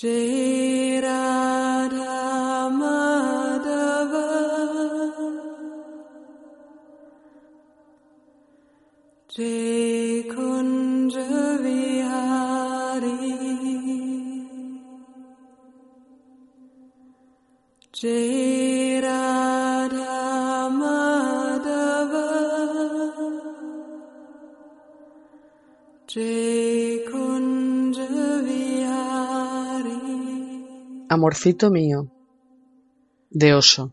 Jai Radha Madhava Jai Vihari Jai Radha Jai Amorcito mío, de oso.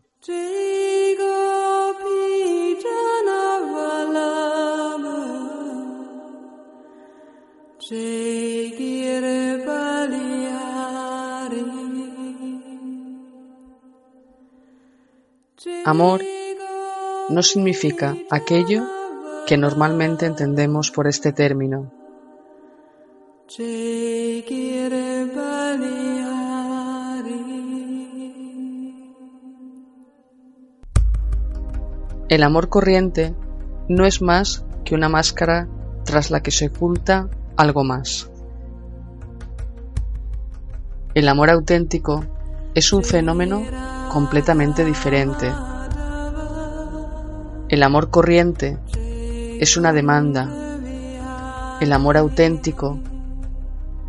Amor no significa aquello que normalmente entendemos por este término. El amor corriente no es más que una máscara tras la que se oculta algo más. El amor auténtico es un fenómeno completamente diferente. El amor corriente es una demanda. El amor auténtico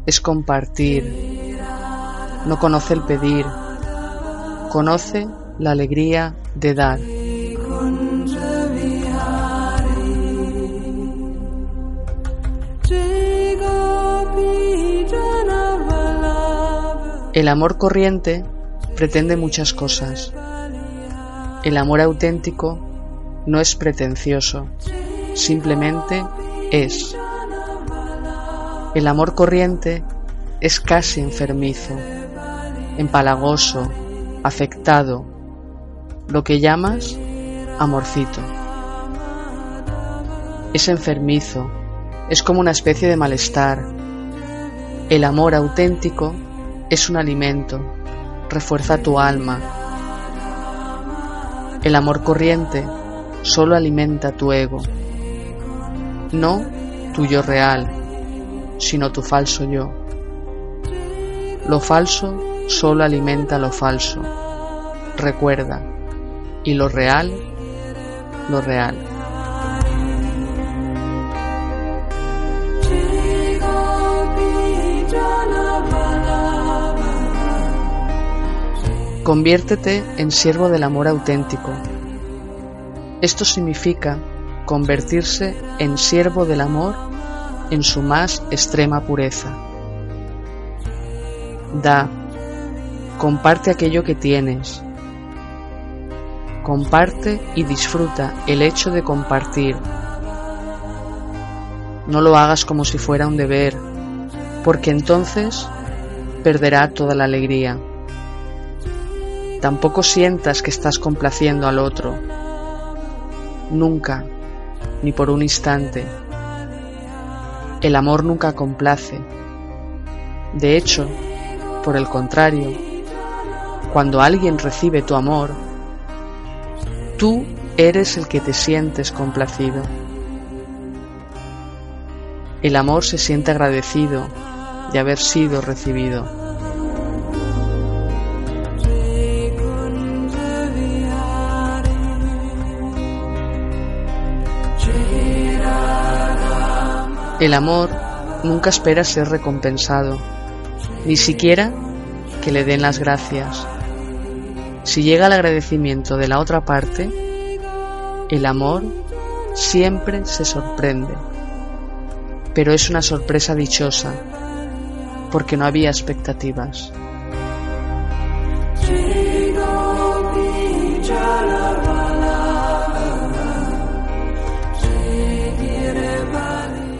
es compartir. No conoce el pedir, conoce la alegría de dar. El amor corriente pretende muchas cosas. El amor auténtico no es pretencioso, simplemente es. El amor corriente es casi enfermizo, empalagoso, afectado, lo que llamas amorcito. Es enfermizo, es como una especie de malestar. El amor auténtico es un alimento, refuerza tu alma. El amor corriente solo alimenta tu ego, no tu yo real, sino tu falso yo. Lo falso solo alimenta lo falso. Recuerda, y lo real, lo real. Conviértete en siervo del amor auténtico. Esto significa convertirse en siervo del amor en su más extrema pureza. Da, comparte aquello que tienes. Comparte y disfruta el hecho de compartir. No lo hagas como si fuera un deber, porque entonces perderá toda la alegría. Tampoco sientas que estás complaciendo al otro. Nunca, ni por un instante. El amor nunca complace. De hecho, por el contrario, cuando alguien recibe tu amor, tú eres el que te sientes complacido. El amor se siente agradecido de haber sido recibido. El amor nunca espera ser recompensado, ni siquiera que le den las gracias. Si llega el agradecimiento de la otra parte, el amor siempre se sorprende, pero es una sorpresa dichosa, porque no había expectativas.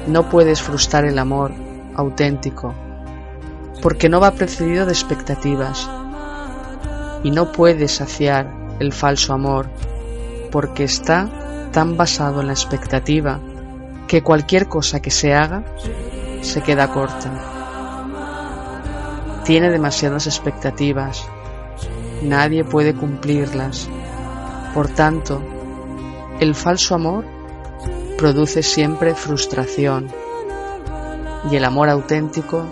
No puedes frustrar el amor auténtico, porque no va precedido de expectativas. Y no puedes saciar el falso amor, porque está tan basado en la expectativa que cualquier cosa que se haga se queda corta. Tiene demasiadas expectativas, nadie puede cumplirlas. Por tanto, el falso amor produce siempre frustración y el amor auténtico,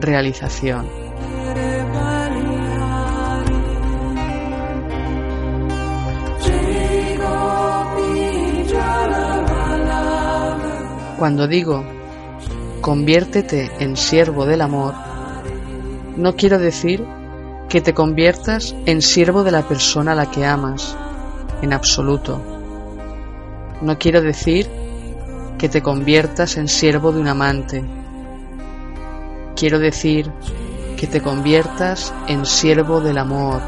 realización. Cuando digo, conviértete en siervo del amor, no quiero decir que te conviertas en siervo de la persona a la que amas, en absoluto no quiero decir que te conviertas en siervo de un amante. Quiero decir que te conviertas en siervo del amor.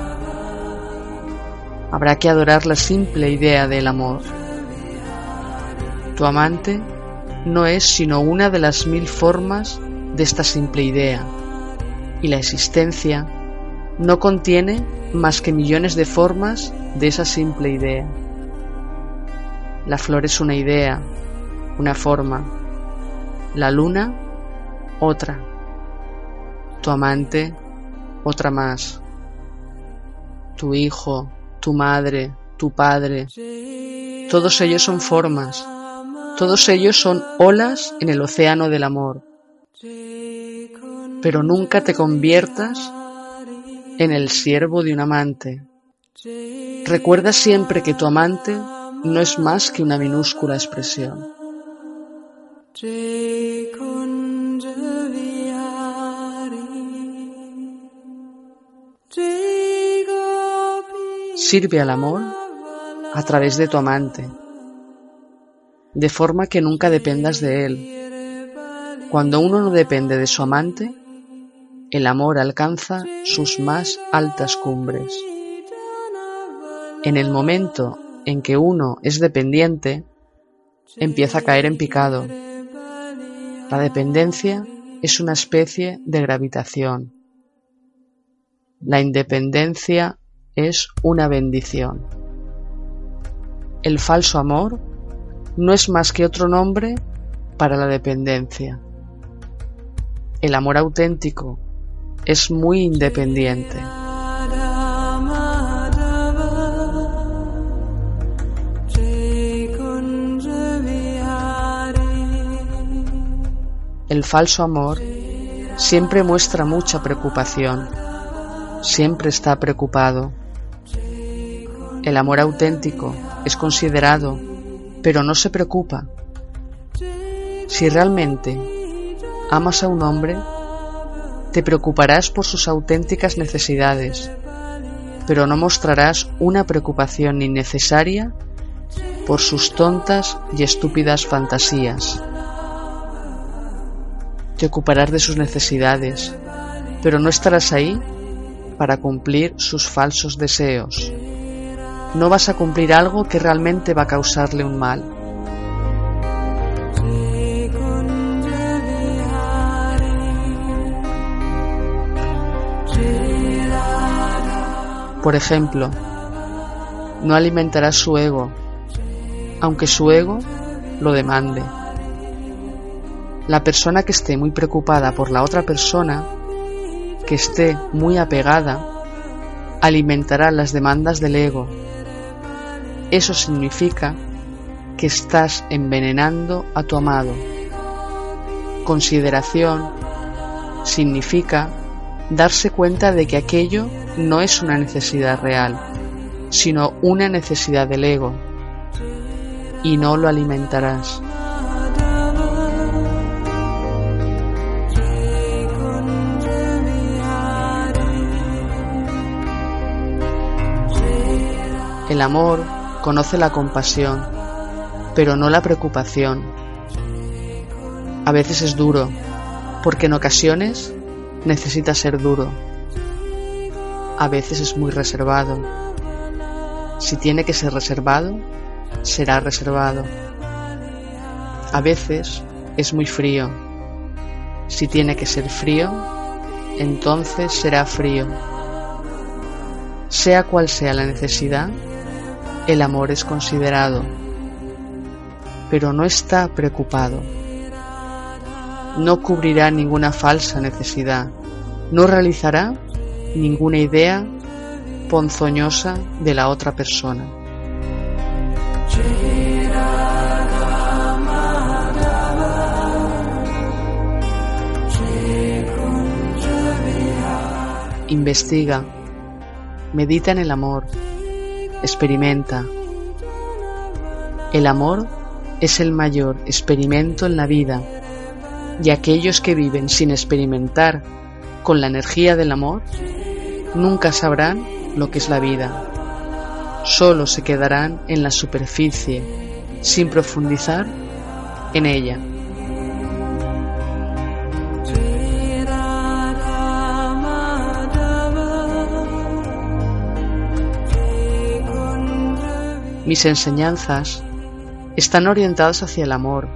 Habrá que adorar la simple idea del amor. Tu amante no es sino una de las mil formas de esta simple idea, y la existencia no contiene más que millones de formas de esa simple idea. La flor es una idea, una forma, la luna otra, tu amante otra más, tu hijo, tu madre, tu padre, todos ellos son formas, todos ellos son olas en el océano del amor. Pero nunca te conviertas en el siervo de un amante. Recuerda siempre que tu amante no es más que una minúscula expresión. Sirve al amor a través de tu amante, de forma que nunca dependas de él. Cuando uno no depende de su amante, el amor alcanza sus más altas cumbres. En el momento en que uno es dependiente, empieza a caer en picado. La dependencia es una especie de gravitación. La independencia es una bendición. El falso amor no es más que otro nombre para la dependencia. El amor auténtico es muy independiente. El falso amor siempre muestra mucha preocupación, siempre está preocupado. El amor auténtico es considerado, pero no se preocupa. Si realmente amas a un hombre, te preocuparás por sus auténticas necesidades, pero no mostrarás una preocupación innecesaria por sus tontas y estúpidas fantasías. Te ocuparás de sus necesidades, pero no estarás ahí para cumplir sus falsos deseos. No vas a cumplir algo que realmente va a causarle un mal. Por ejemplo, no alimentarás su ego, aunque su ego lo demande. La persona que esté muy preocupada por la otra persona, que esté muy apegada, alimentará las demandas del ego. Eso significa que estás envenenando a tu amado. Consideración significa darse cuenta de que aquello no es una necesidad real, sino una necesidad del ego, y no lo alimentarás. El amor conoce la compasión, pero no la preocupación. A veces es duro, porque en ocasiones necesita ser duro. A veces es muy reservado. Si tiene que ser reservado, será reservado. A veces es muy frío. Si tiene que ser frío, entonces será frío. Sea cual sea la necesidad, el amor es considerado, pero no está preocupado no cubrirá ninguna falsa necesidad, no realizará ninguna idea ponzoñosa de la otra persona. Investiga, medita en el amor, experimenta. El amor es el mayor experimento en la vida y aquellos que viven sin experimentar con la energía del amor nunca sabrán lo que es la vida. Solo se quedarán en la superficie sin profundizar en ella. Mis enseñanzas están orientadas hacia el amor.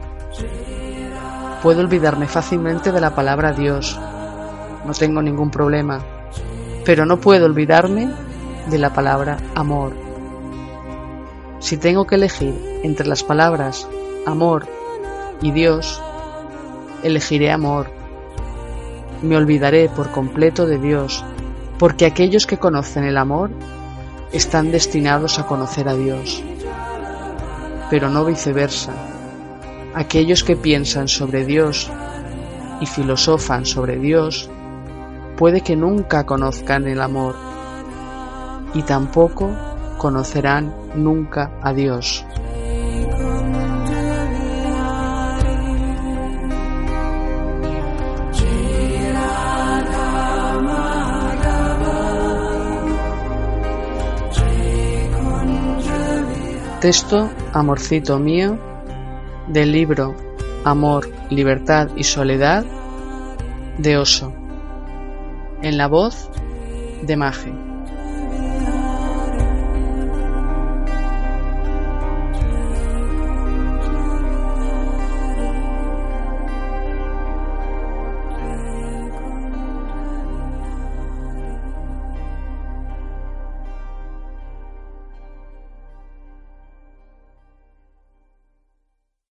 Puedo olvidarme fácilmente de la palabra Dios. No tengo ningún problema. Pero no puedo olvidarme de la palabra amor. Si tengo que elegir entre las palabras amor y Dios, elegiré amor. Me olvidaré por completo de Dios, porque aquellos que conocen el amor están destinados a conocer a Dios, pero no viceversa. Aquellos que piensan sobre Dios y filosofan sobre Dios, puede que nunca conozcan el amor y tampoco conocerán nunca a Dios. Texto Amorcito mío del libro Amor, Libertad y Soledad de Oso en la voz de Maje.